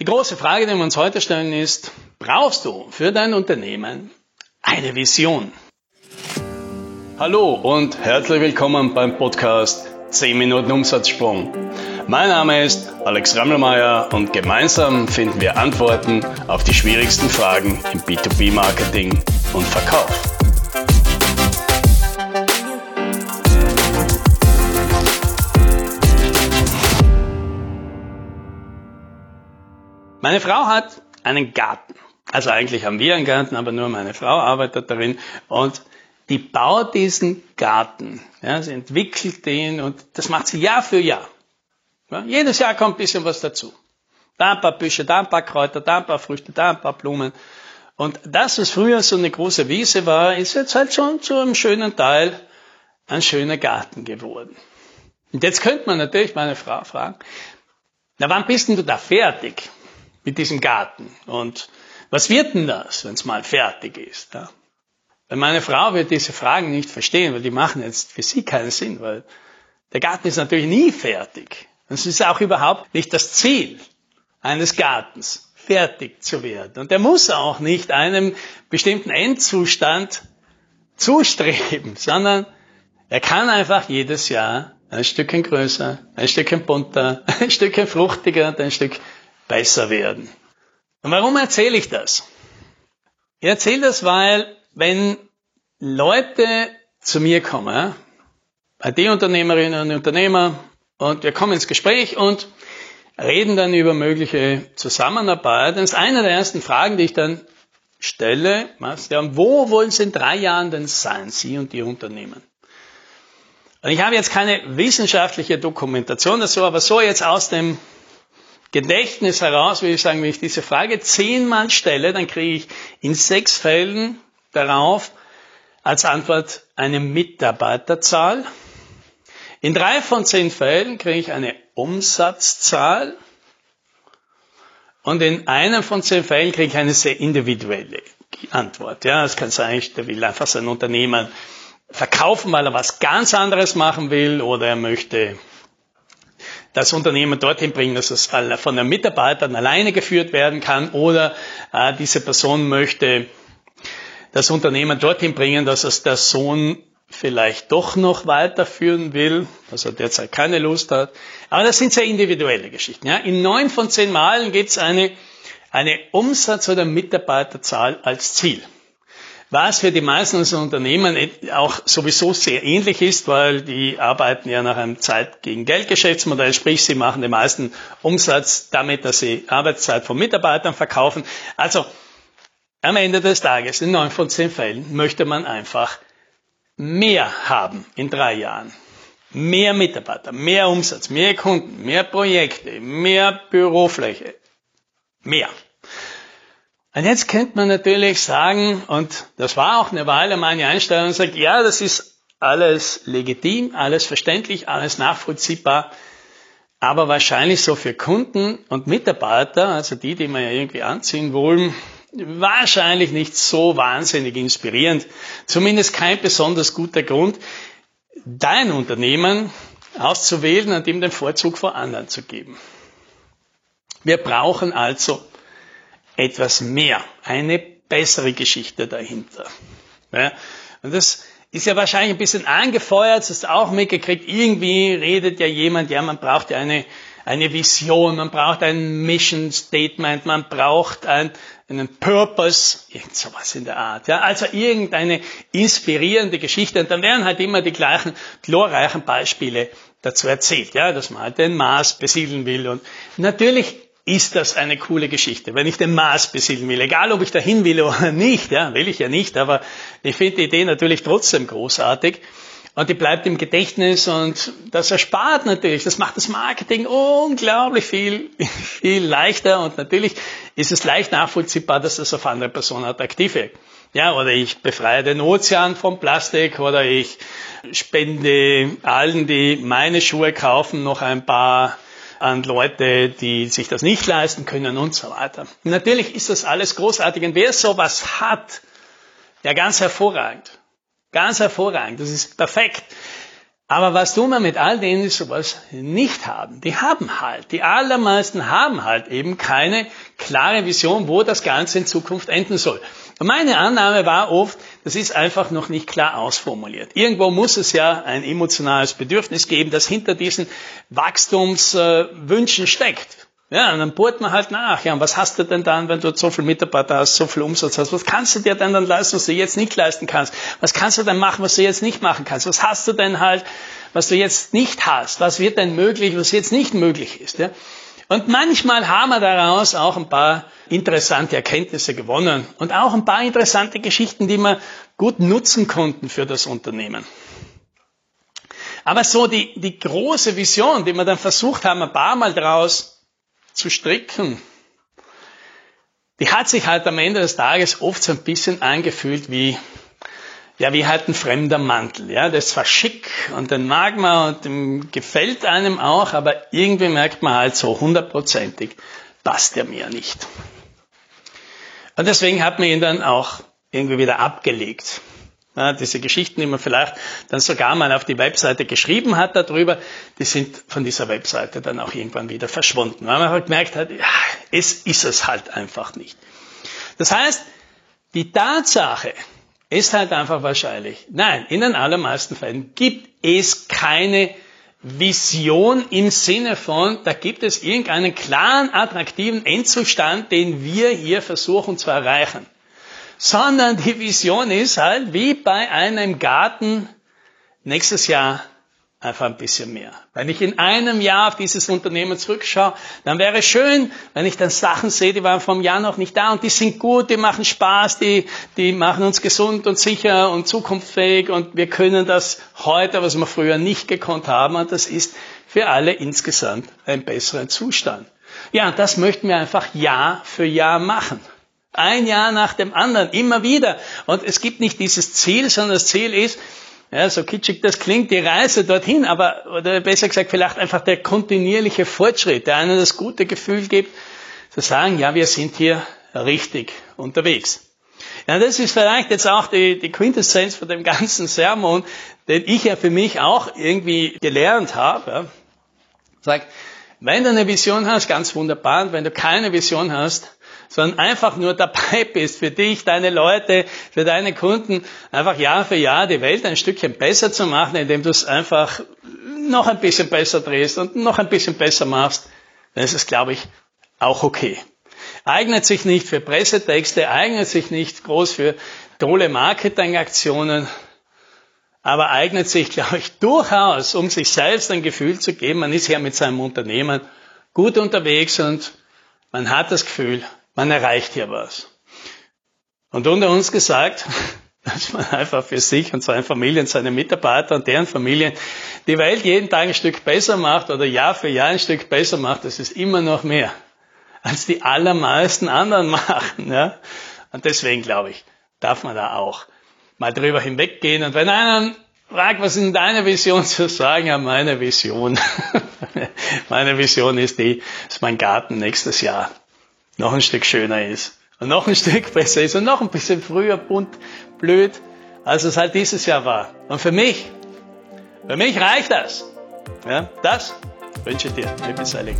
Die große Frage, die wir uns heute stellen, ist, brauchst du für dein Unternehmen eine Vision? Hallo und herzlich willkommen beim Podcast 10 Minuten Umsatzsprung. Mein Name ist Alex Rammelmeier und gemeinsam finden wir Antworten auf die schwierigsten Fragen im B2B-Marketing und Verkauf. Meine Frau hat einen Garten. Also eigentlich haben wir einen Garten, aber nur meine Frau arbeitet darin und die baut diesen Garten. Ja, sie entwickelt den und das macht sie Jahr für Jahr. Ja, jedes Jahr kommt ein bisschen was dazu. Da ein paar Büsche, da ein paar Kräuter, da ein paar Früchte, da ein paar Blumen. Und das, was früher so eine große Wiese war, ist jetzt halt schon zu einem schönen Teil ein schöner Garten geworden. Und jetzt könnte man natürlich meine Frau fragen, na wann bist denn du da fertig? Mit diesem Garten. Und was wird denn das, wenn es mal fertig ist? Ja? Weil meine Frau wird diese Fragen nicht verstehen, weil die machen jetzt für sie keinen Sinn, weil der Garten ist natürlich nie fertig. Das ist auch überhaupt nicht das Ziel eines Gartens, fertig zu werden. Und er muss auch nicht einem bestimmten Endzustand zustreben, sondern er kann einfach jedes Jahr ein Stückchen größer, ein Stückchen bunter, ein Stückchen fruchtiger, ein Stück besser werden. Und warum erzähle ich das? Ich erzähle das, weil wenn Leute zu mir kommen, IT-Unternehmerinnen und Unternehmer, und wir kommen ins Gespräch und reden dann über mögliche Zusammenarbeit, dann ist eine der ersten Fragen, die ich dann stelle, wo wollen Sie in drei Jahren denn sein, Sie und Ihr Unternehmen? Und ich habe jetzt keine wissenschaftliche Dokumentation dazu, aber so jetzt aus dem Gedächtnis heraus, würde ich sagen, wenn ich diese Frage zehnmal stelle, dann kriege ich in sechs Fällen darauf als Antwort eine Mitarbeiterzahl. In drei von zehn Fällen kriege ich eine Umsatzzahl. Und in einem von zehn Fällen kriege ich eine sehr individuelle Antwort. Ja, es kann sein, der will einfach sein Unternehmen verkaufen, weil er was ganz anderes machen will oder er möchte das Unternehmen dorthin bringen, dass es von den Mitarbeitern alleine geführt werden kann oder äh, diese Person möchte das Unternehmen dorthin bringen, dass es der Sohn vielleicht doch noch weiterführen will, dass er derzeit keine Lust hat. Aber das sind sehr individuelle Geschichten. Ja. In neun von zehn Malen gibt es eine, eine Umsatz- oder Mitarbeiterzahl als Ziel was für die meisten unserer Unternehmen auch sowieso sehr ähnlich ist, weil die arbeiten ja nach einem Zeit gegen Geld Geschäftsmodell, sprich sie machen den meisten Umsatz damit, dass sie Arbeitszeit von Mitarbeitern verkaufen. Also am Ende des Tages, in neun von zehn Fällen, möchte man einfach mehr haben in drei Jahren. Mehr Mitarbeiter, mehr Umsatz, mehr Kunden, mehr Projekte, mehr Bürofläche. Mehr. Und jetzt könnte man natürlich sagen, und das war auch eine Weile meine Einstellung, sagt, ja, das ist alles legitim, alles verständlich, alles nachvollziehbar, aber wahrscheinlich so für Kunden und Mitarbeiter, also die, die man ja irgendwie anziehen wollen, wahrscheinlich nicht so wahnsinnig inspirierend, zumindest kein besonders guter Grund, dein Unternehmen auszuwählen und ihm den Vorzug vor anderen zu geben. Wir brauchen also etwas mehr, eine bessere Geschichte dahinter. Ja, und das ist ja wahrscheinlich ein bisschen angefeuert, das du auch mitgekriegt, irgendwie redet ja jemand, ja, man braucht ja eine, eine Vision, man braucht ein Mission Statement, man braucht ein, einen Purpose, irgend sowas in der Art. Ja, also irgendeine inspirierende Geschichte. Und dann werden halt immer die gleichen glorreichen Beispiele dazu erzählt, ja, dass man halt den Mars besiedeln will. Und natürlich ist das eine coole Geschichte. Wenn ich den Mars besiedeln will, egal ob ich dahin will oder nicht, ja, will ich ja nicht, aber ich finde die Idee natürlich trotzdem großartig und die bleibt im Gedächtnis und das erspart natürlich, das macht das Marketing unglaublich viel, viel leichter und natürlich ist es leicht nachvollziehbar, dass das auf andere Personen attraktiv ist. Ja, oder ich befreie den Ozean vom Plastik oder ich spende allen, die meine Schuhe kaufen, noch ein paar an Leute, die sich das nicht leisten können und so weiter. Natürlich ist das alles großartig und wer sowas hat, ja ganz hervorragend. Ganz hervorragend. Das ist perfekt. Aber was tun wir mit all denen, die sowas nicht haben? Die haben halt, die allermeisten haben halt eben keine klare Vision, wo das Ganze in Zukunft enden soll. Und meine Annahme war oft, das ist einfach noch nicht klar ausformuliert. Irgendwo muss es ja ein emotionales Bedürfnis geben, das hinter diesen Wachstumswünschen steckt. Ja, und dann bohrt man halt nach. Ja, und was hast du denn dann, wenn du so viel Mitarbeiter hast, so viel Umsatz hast? Was kannst du dir denn dann leisten, was du jetzt nicht leisten kannst? Was kannst du denn machen, was du jetzt nicht machen kannst? Was hast du denn halt, was du jetzt nicht hast? Was wird denn möglich, was jetzt nicht möglich ist? Ja? Und manchmal haben wir daraus auch ein paar interessante Erkenntnisse gewonnen und auch ein paar interessante Geschichten, die wir gut nutzen konnten für das Unternehmen. Aber so die, die große Vision, die wir dann versucht haben, ein paar Mal daraus zu stricken, die hat sich halt am Ende des Tages oft so ein bisschen angefühlt wie, ja, wie halt ein fremder Mantel. Ja, das zwar schick und den mag man und dem gefällt einem auch, aber irgendwie merkt man halt so hundertprozentig, passt der mir nicht. Und deswegen hat man ihn dann auch irgendwie wieder abgelegt. Ja, diese Geschichten, die man vielleicht dann sogar mal auf die Webseite geschrieben hat darüber, die sind von dieser Webseite dann auch irgendwann wieder verschwunden, weil man halt gemerkt hat, ja, es ist es halt einfach nicht. Das heißt, die Tatsache ist halt einfach wahrscheinlich, nein, in den allermeisten Fällen gibt es keine Vision im Sinne von, da gibt es irgendeinen klaren, attraktiven Endzustand, den wir hier versuchen zu erreichen. Sondern die Vision ist halt, wie bei einem Garten, nächstes Jahr einfach ein bisschen mehr. Wenn ich in einem Jahr auf dieses Unternehmen zurückschaue, dann wäre es schön, wenn ich dann Sachen sehe, die waren vom Jahr noch nicht da und die sind gut, die machen Spaß, die, die machen uns gesund und sicher und zukunftsfähig und wir können das heute, was wir früher nicht gekonnt haben und das ist für alle insgesamt ein besserer Zustand. Ja, das möchten wir einfach Jahr für Jahr machen. Ein Jahr nach dem anderen, immer wieder. Und es gibt nicht dieses Ziel, sondern das Ziel ist, ja, so kitschig das klingt, die Reise dorthin, aber, oder besser gesagt, vielleicht einfach der kontinuierliche Fortschritt, der einem das gute Gefühl gibt, zu sagen, ja, wir sind hier richtig unterwegs. Ja, das ist vielleicht jetzt auch die, die Quintessenz von dem ganzen Sermon, den ich ja für mich auch irgendwie gelernt habe. Ja. Sag, wenn du eine Vision hast, ganz wunderbar, und wenn du keine Vision hast, sondern einfach nur dabei bist, für dich, deine Leute, für deine Kunden, einfach Jahr für Jahr die Welt ein Stückchen besser zu machen, indem du es einfach noch ein bisschen besser drehst und noch ein bisschen besser machst, dann ist es, glaube ich, auch okay. Eignet sich nicht für Pressetexte, eignet sich nicht groß für tolle Marketingaktionen, aber eignet sich, glaube ich, durchaus, um sich selbst ein Gefühl zu geben, man ist ja mit seinem Unternehmen gut unterwegs und man hat das Gefühl, man erreicht hier was. Und unter uns gesagt, dass man einfach für sich und seine Familien, seine Mitarbeiter und deren Familien die Welt jeden Tag ein Stück besser macht oder Jahr für Jahr ein Stück besser macht, das ist immer noch mehr, als die allermeisten anderen machen. Ja? Und deswegen glaube ich, darf man da auch mal drüber hinweggehen. Und wenn einer fragt, was ist deine Vision zu sagen? Ja, meine Vision. meine Vision ist die, dass mein Garten nächstes Jahr noch ein Stück schöner ist und noch ein Stück besser ist und noch ein bisschen früher bunt, blöd, als es halt dieses Jahr war. Und für mich, für mich reicht das. Ja, das wünsche ich dir, liebe Selig.